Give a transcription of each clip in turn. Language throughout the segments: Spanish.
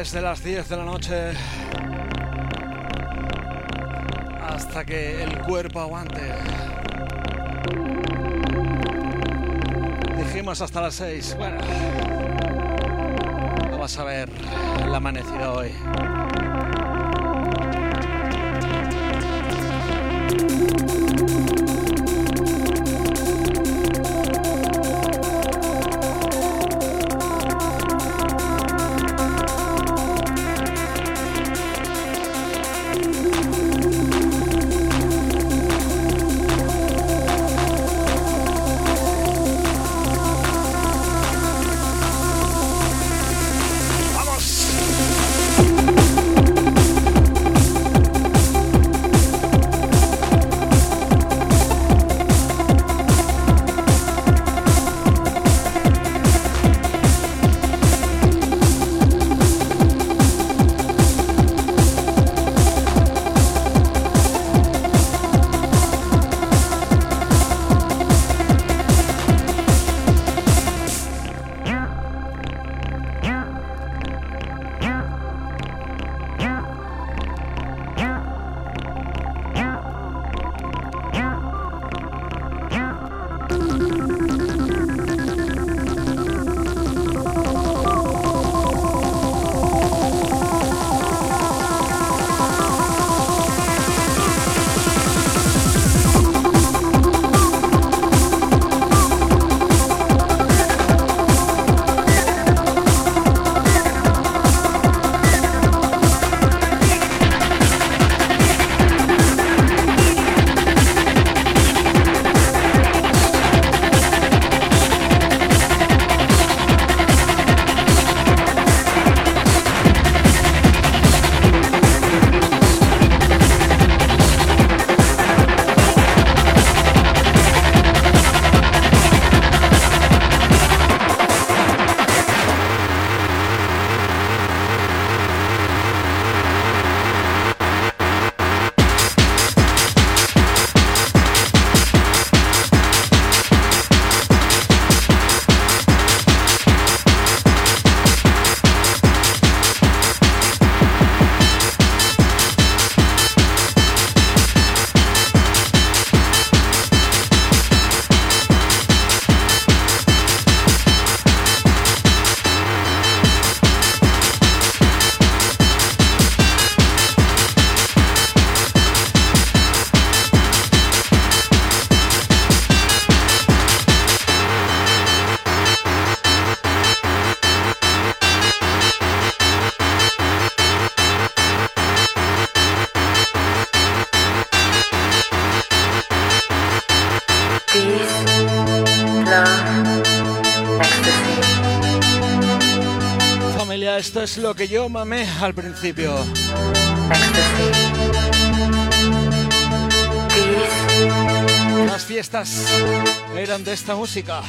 Desde las 10 de la noche hasta que el cuerpo aguante. Dijimos hasta las 6. Bueno, vamos a ver el amanecido hoy. Esto es lo que yo mamé al principio. Las fiestas eran de esta música.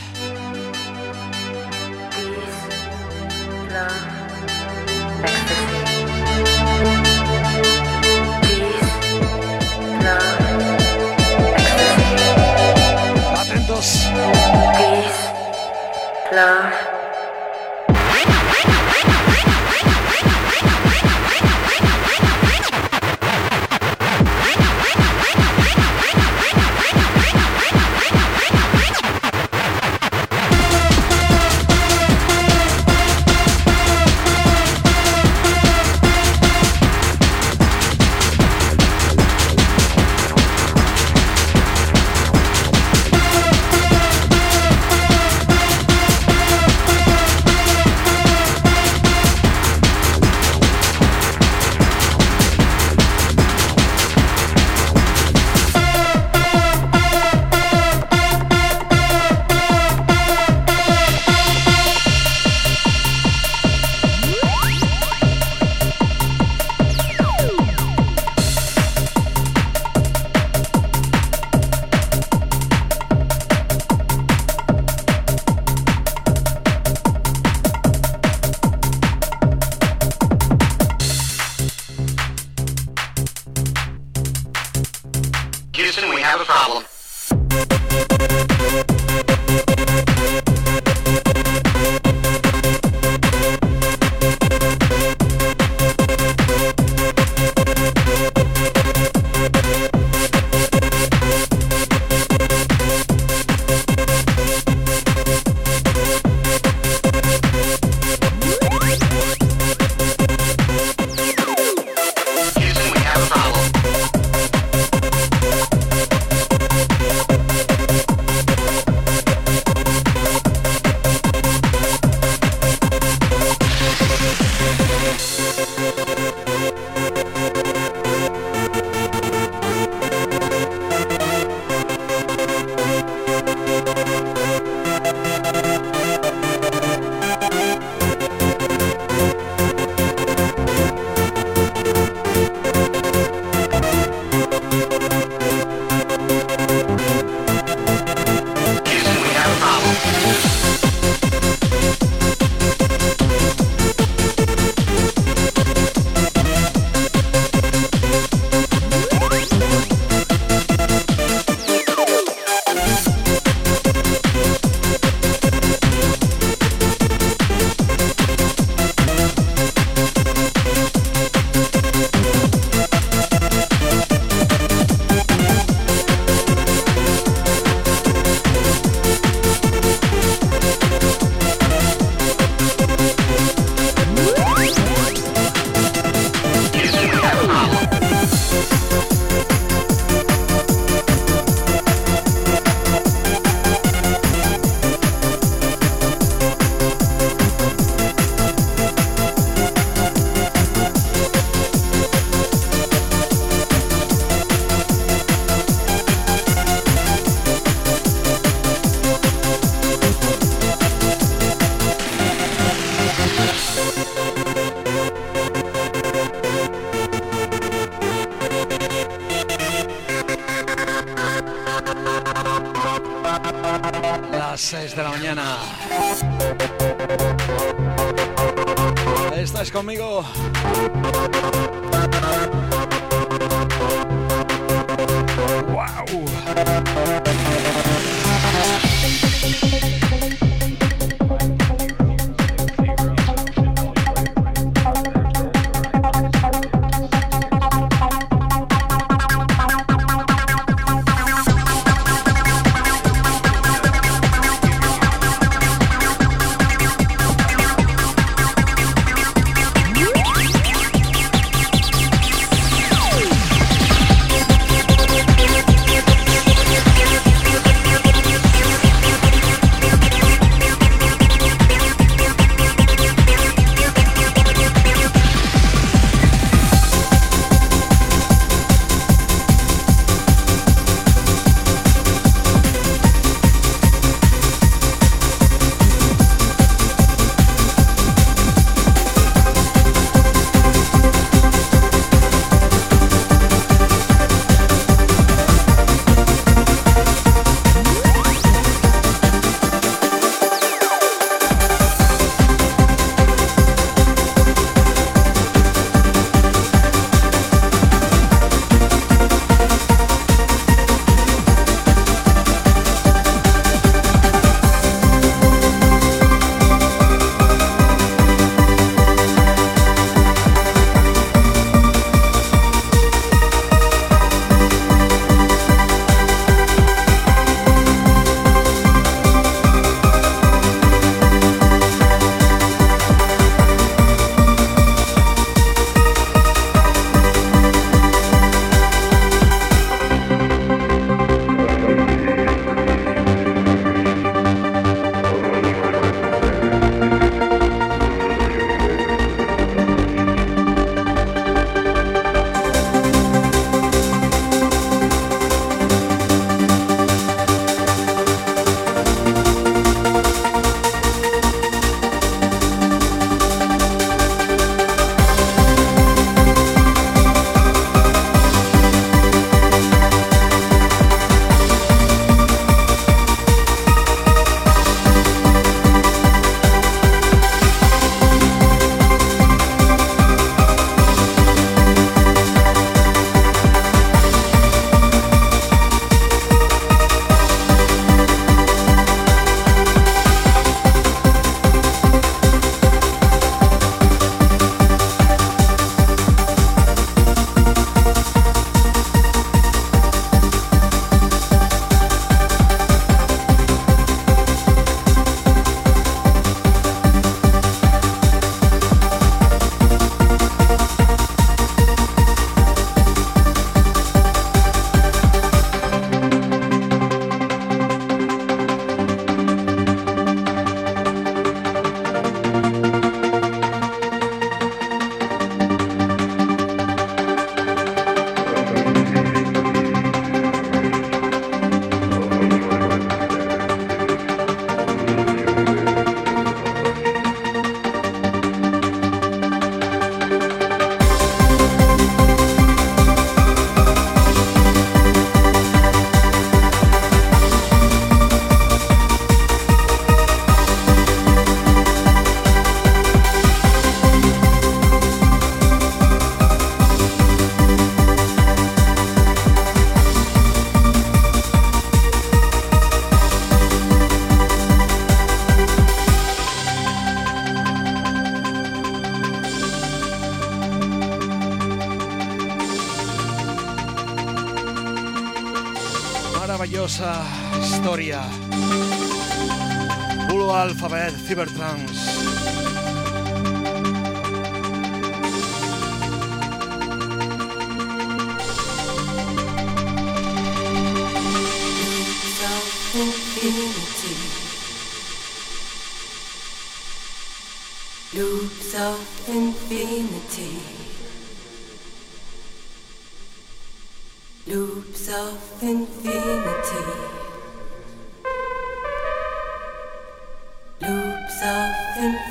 Bertrand.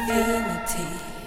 infinity.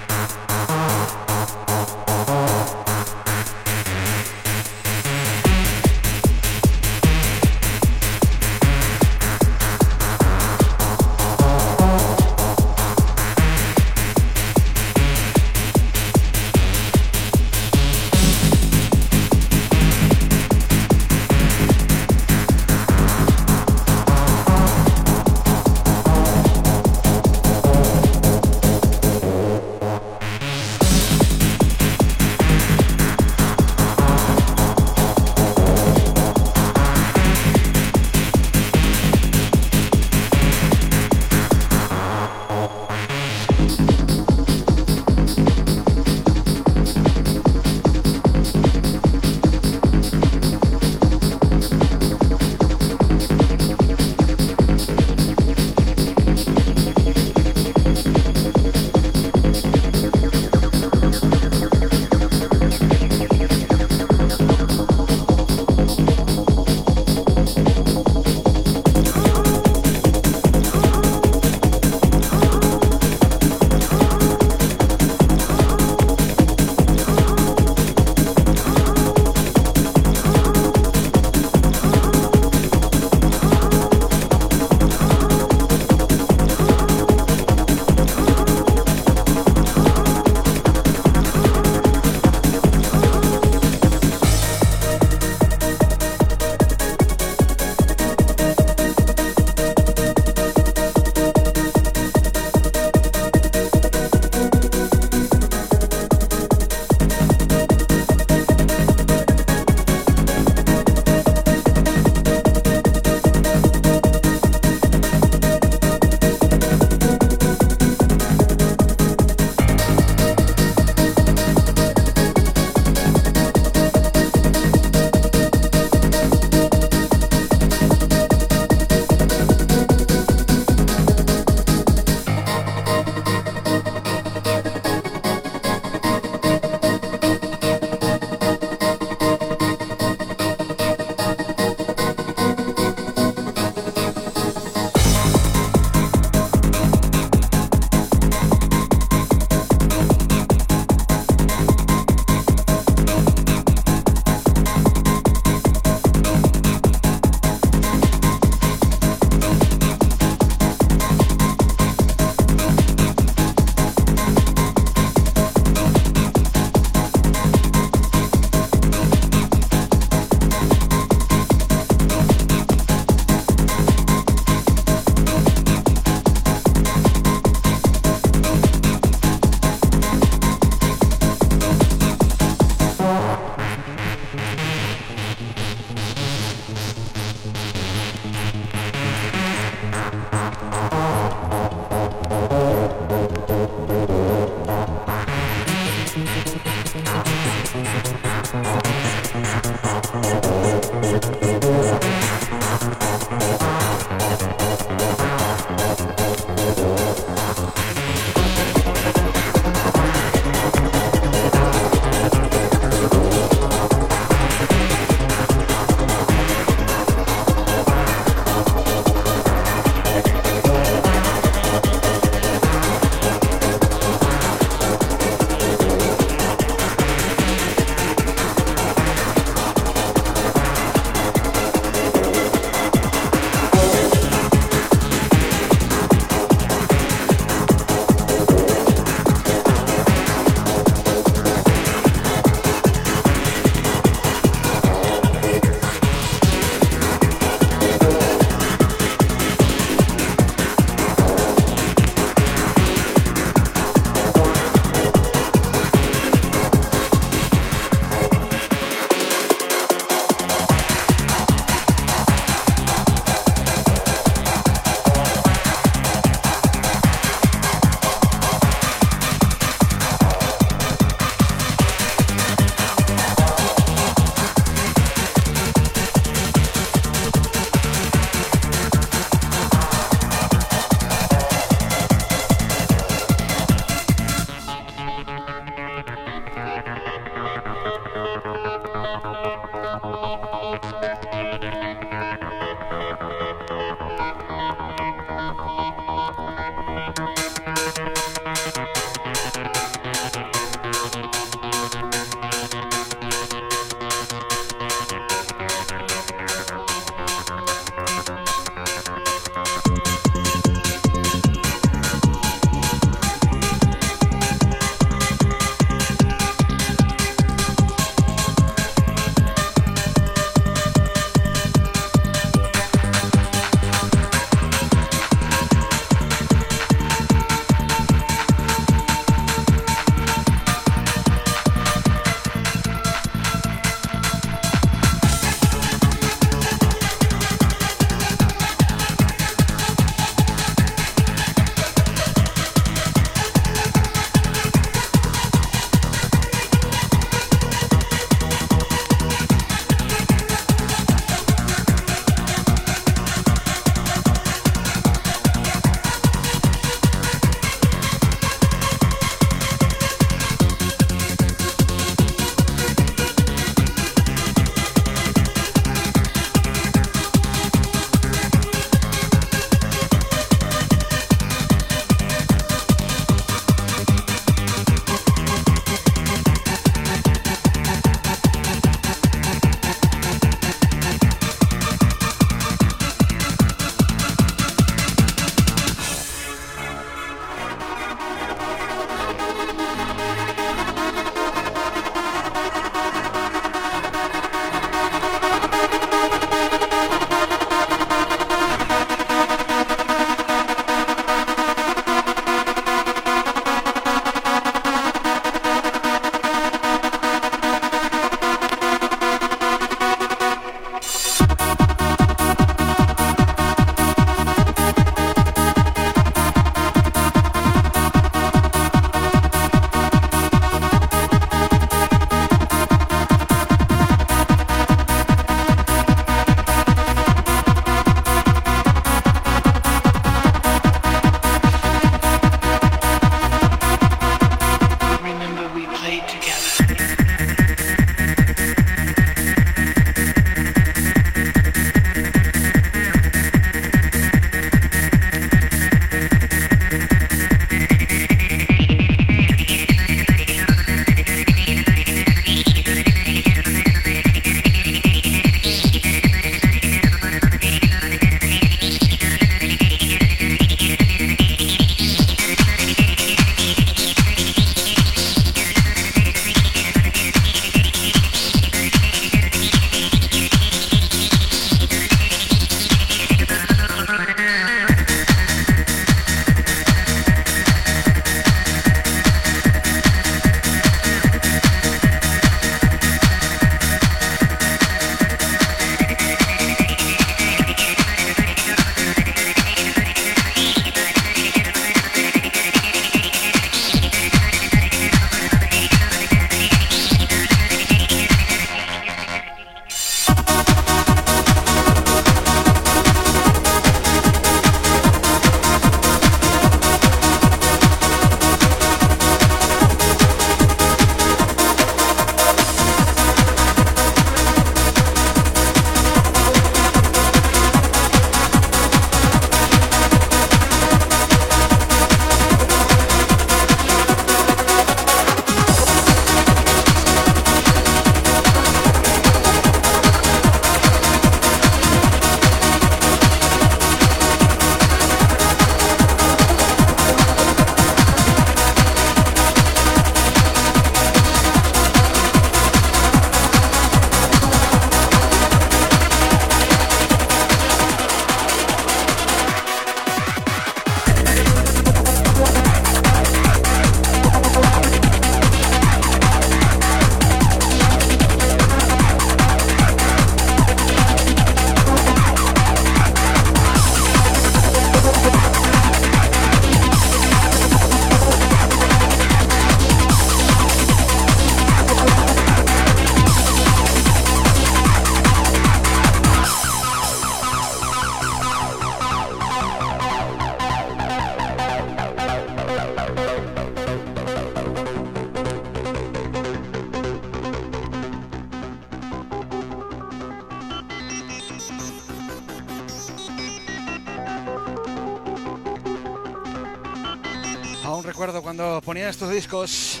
Ponía estos discos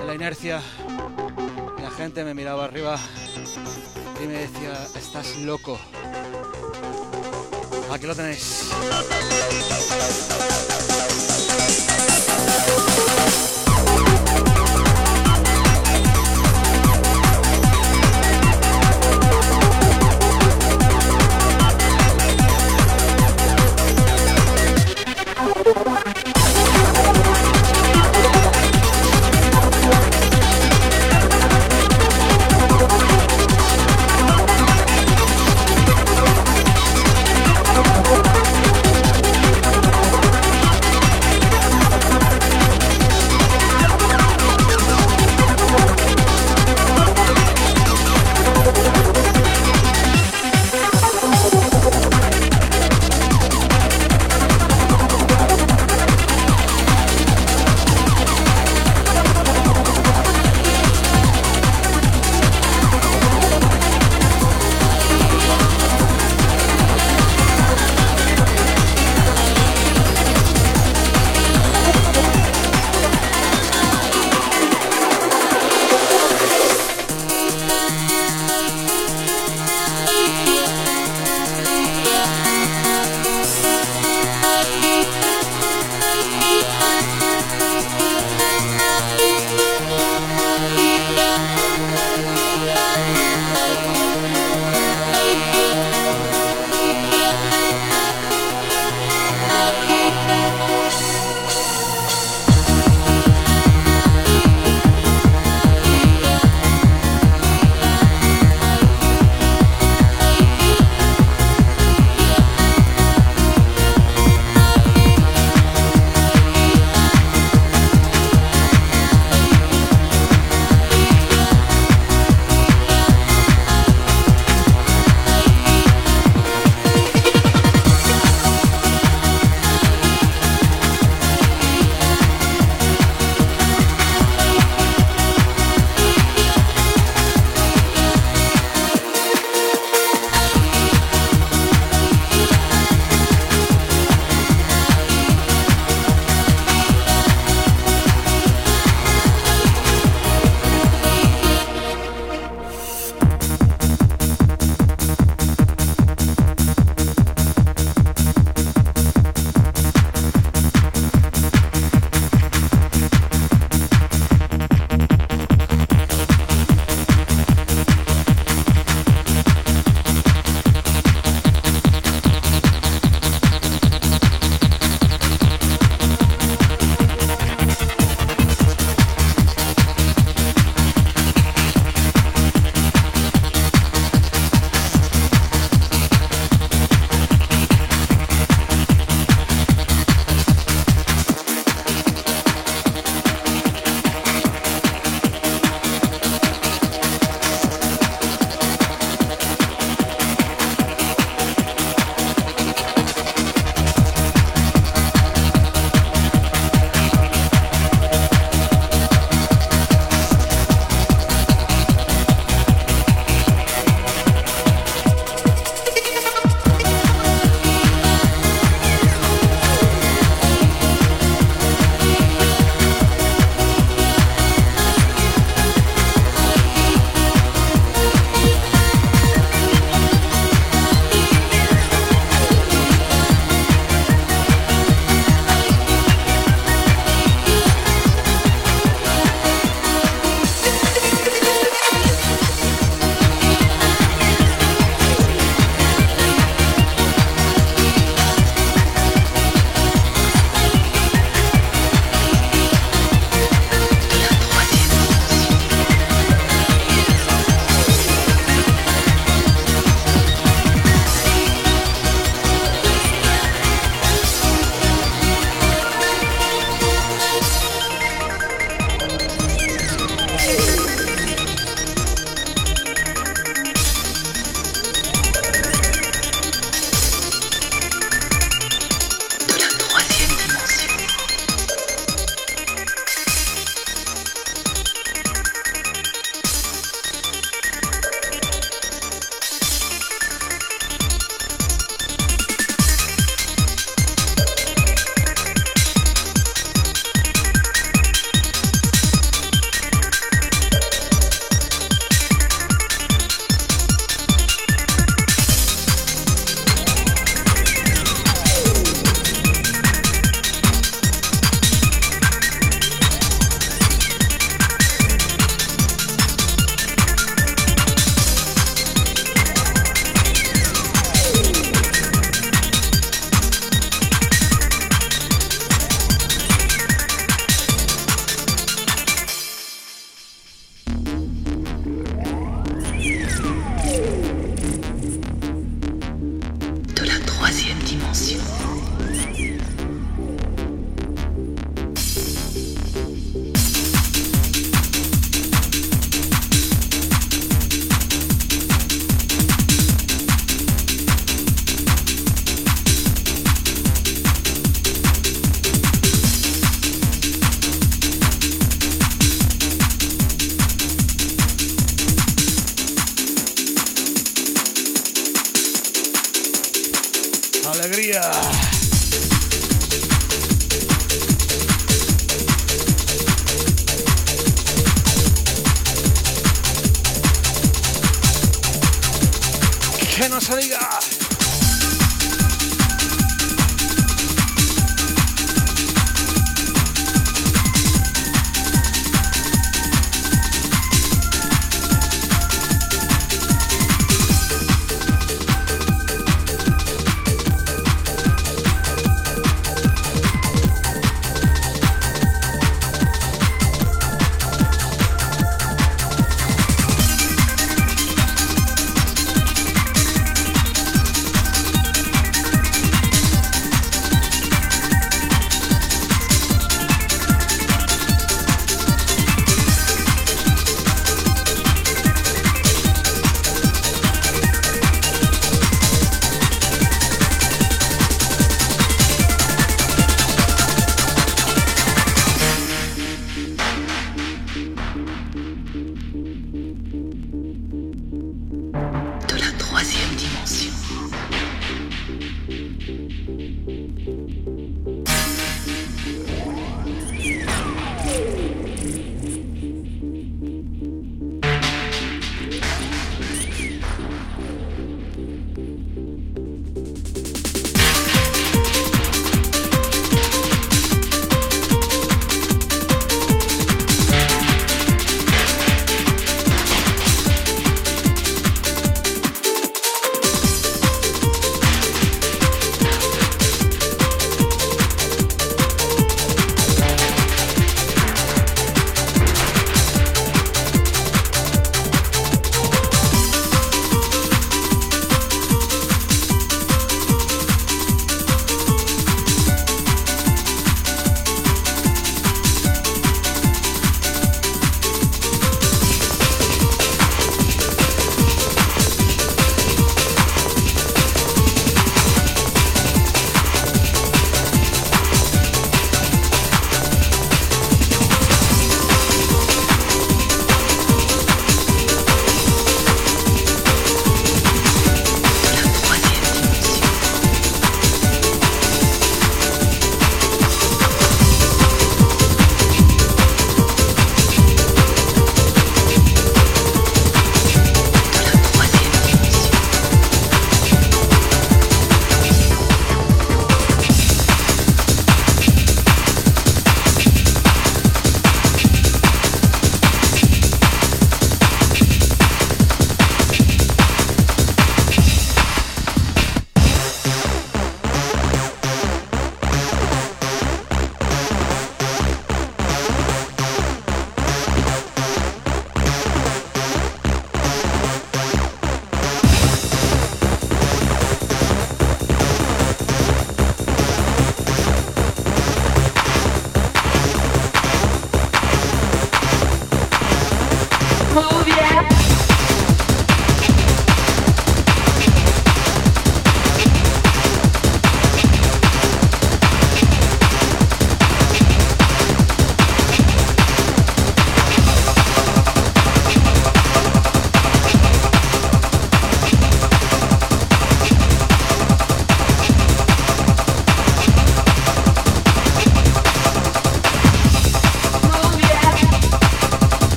en la inercia, la gente me miraba arriba y me decía, estás loco. Aquí lo tenéis.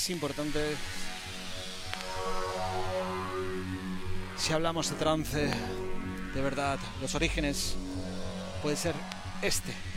Más importantes si hablamos de trance, de verdad, los orígenes, puede ser este.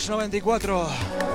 1994.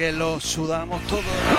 Que lo sudamos todo.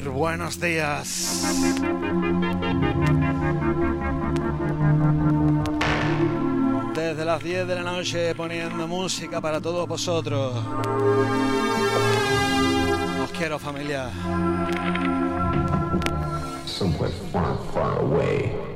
Buenos días. Desde las 10 de la noche poniendo música para todos vosotros. Os quiero familia. Somewhere far, far away.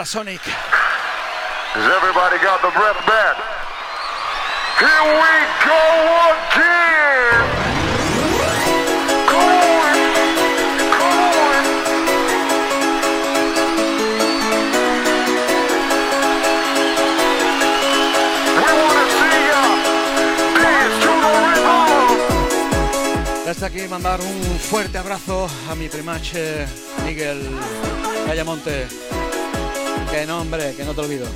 Ultra Sonic. Has everybody got the breath back? Here we go again. Cold, cold. Aquí mandar un fuerte abrazo a mi primache Miguel Callamonte que no, hombre, que no te olvido.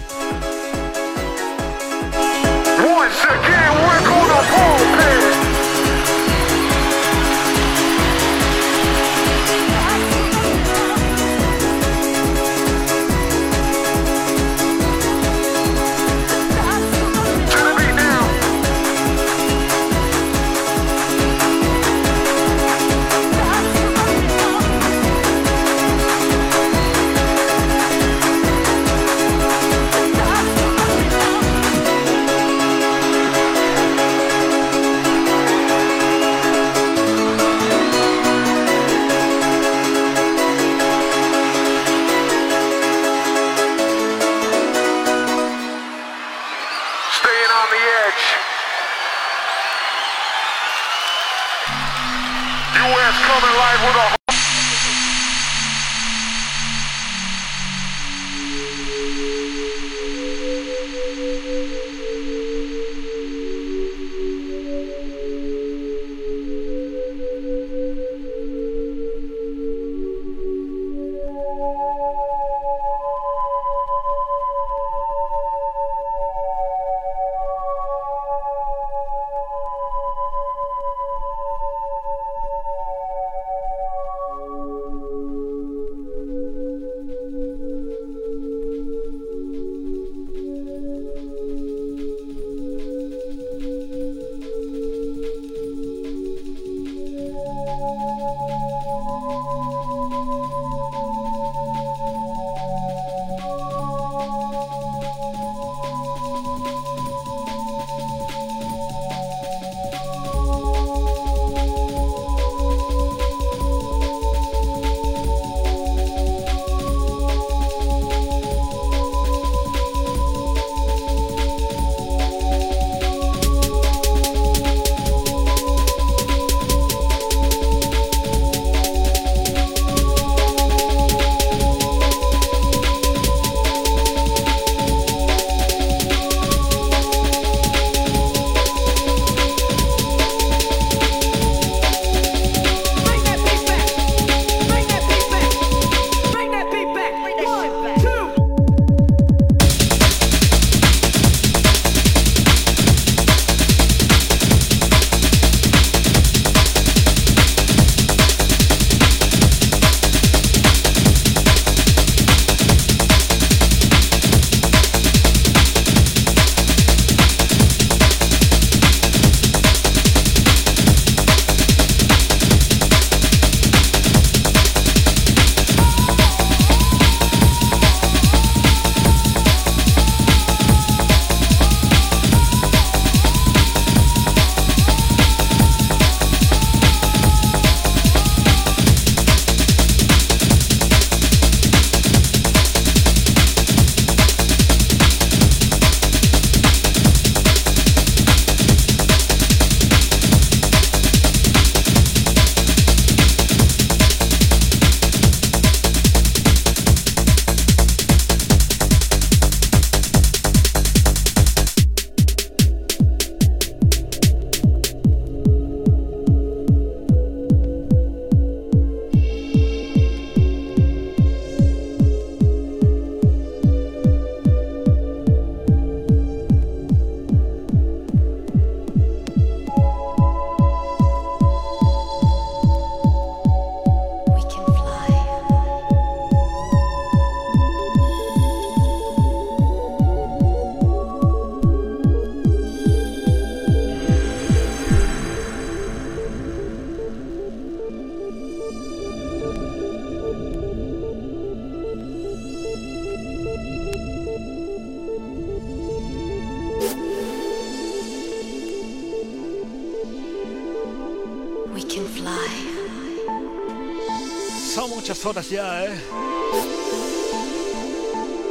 Horas ya, ¿eh?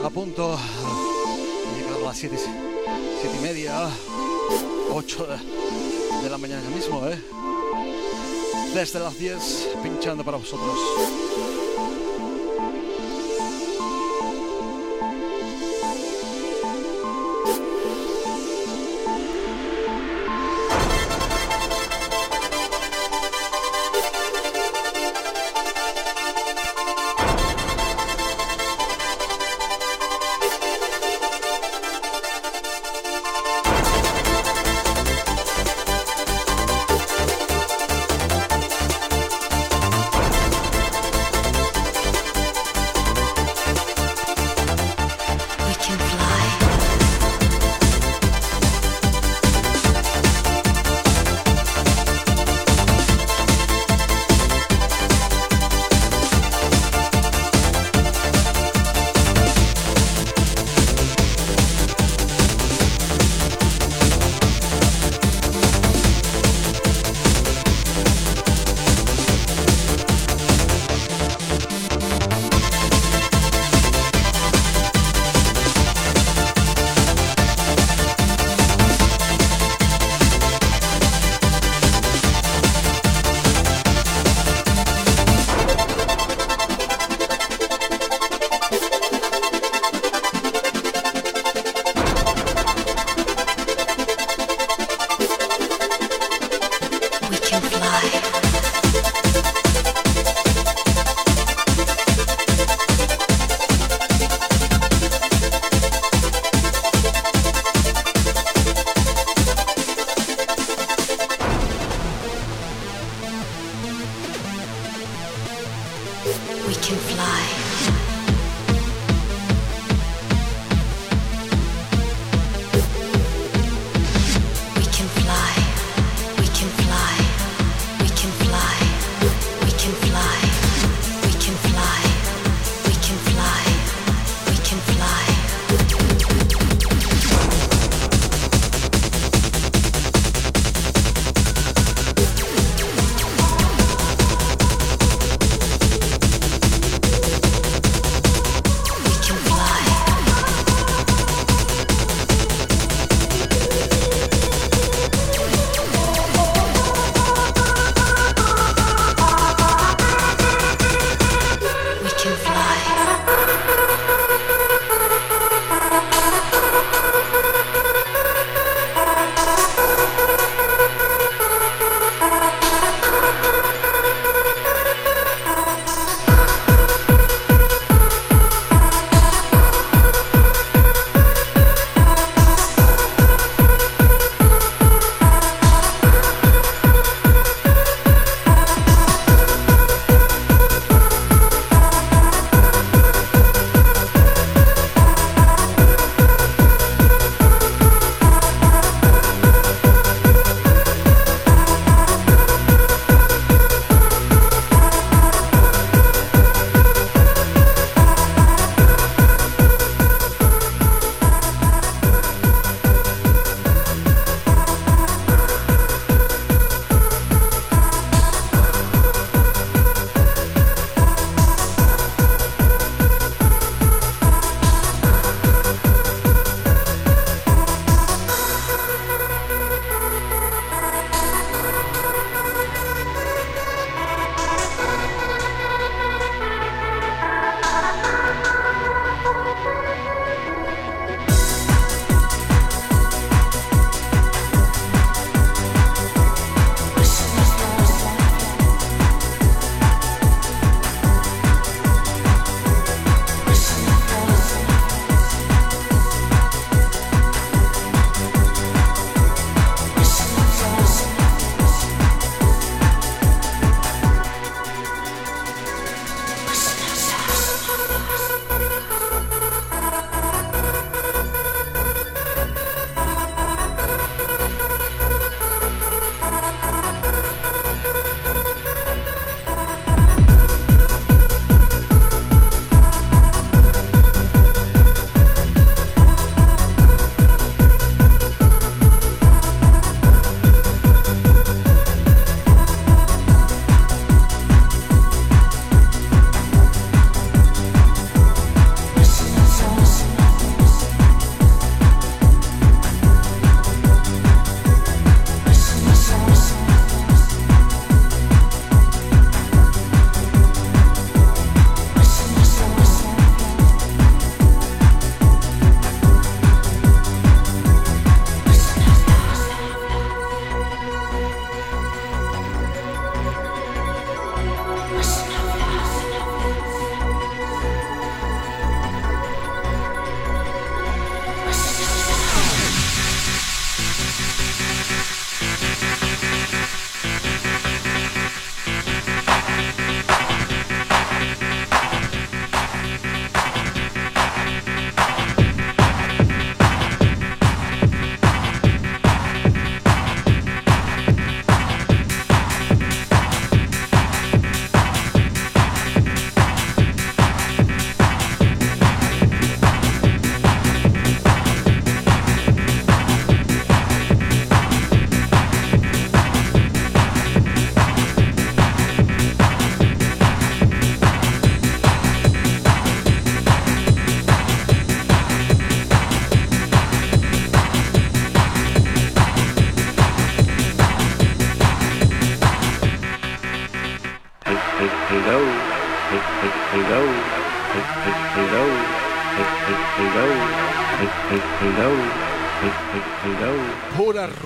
A punto de llegar a las 7 y media, 8 de, de la mañana mismo, ¿eh? Desde las 10, pinchando para vosotros.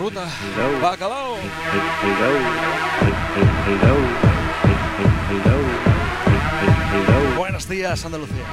Ruta. Bacalao. Buenos días, Andalucía.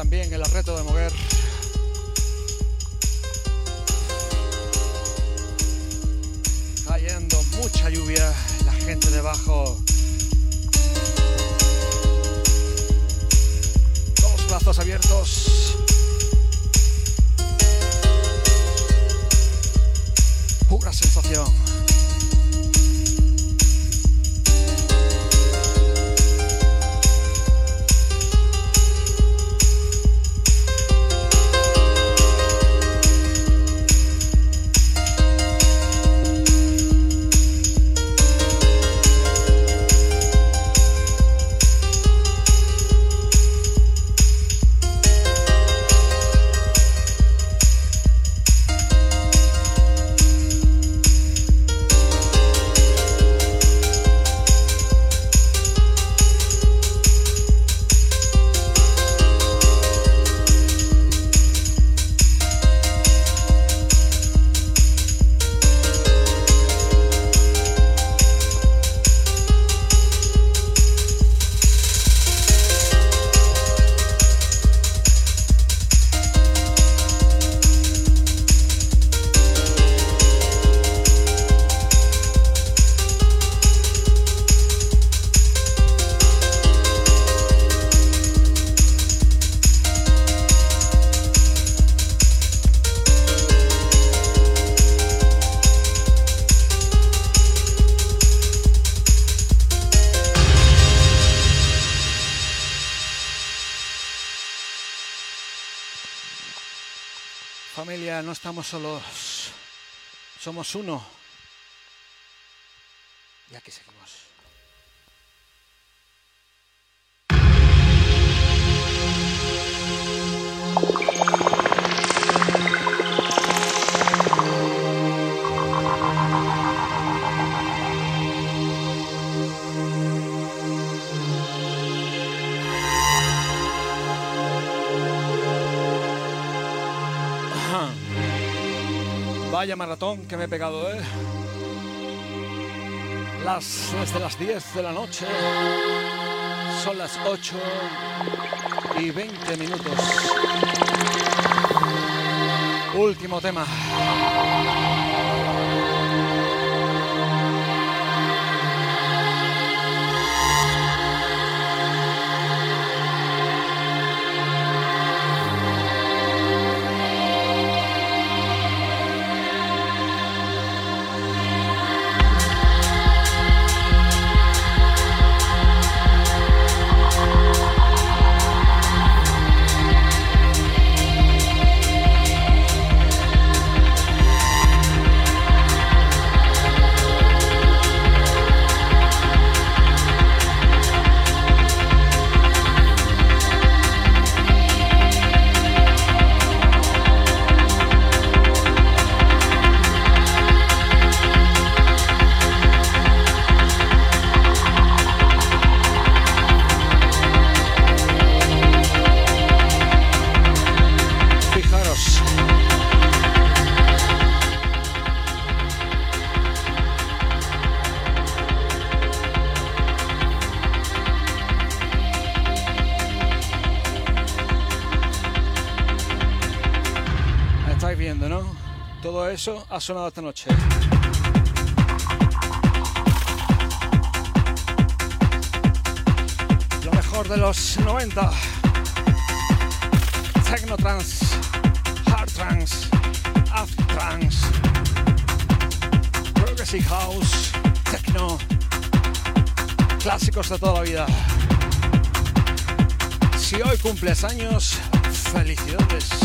También el reto de mover. Cayendo mucha lluvia, la gente debajo. Dos brazos abiertos. Pura sensación. Somos uno. Maratón que me he pegado, ¿eh? Las, desde las 10 de la noche. Son las 8 y 20 minutos. Último tema. Sonado esta noche. Lo mejor de los 90. Technotrance, Hard Trance, After Trance, Progressive House, Techno, clásicos de toda la vida. Si hoy cumples años, felicidades.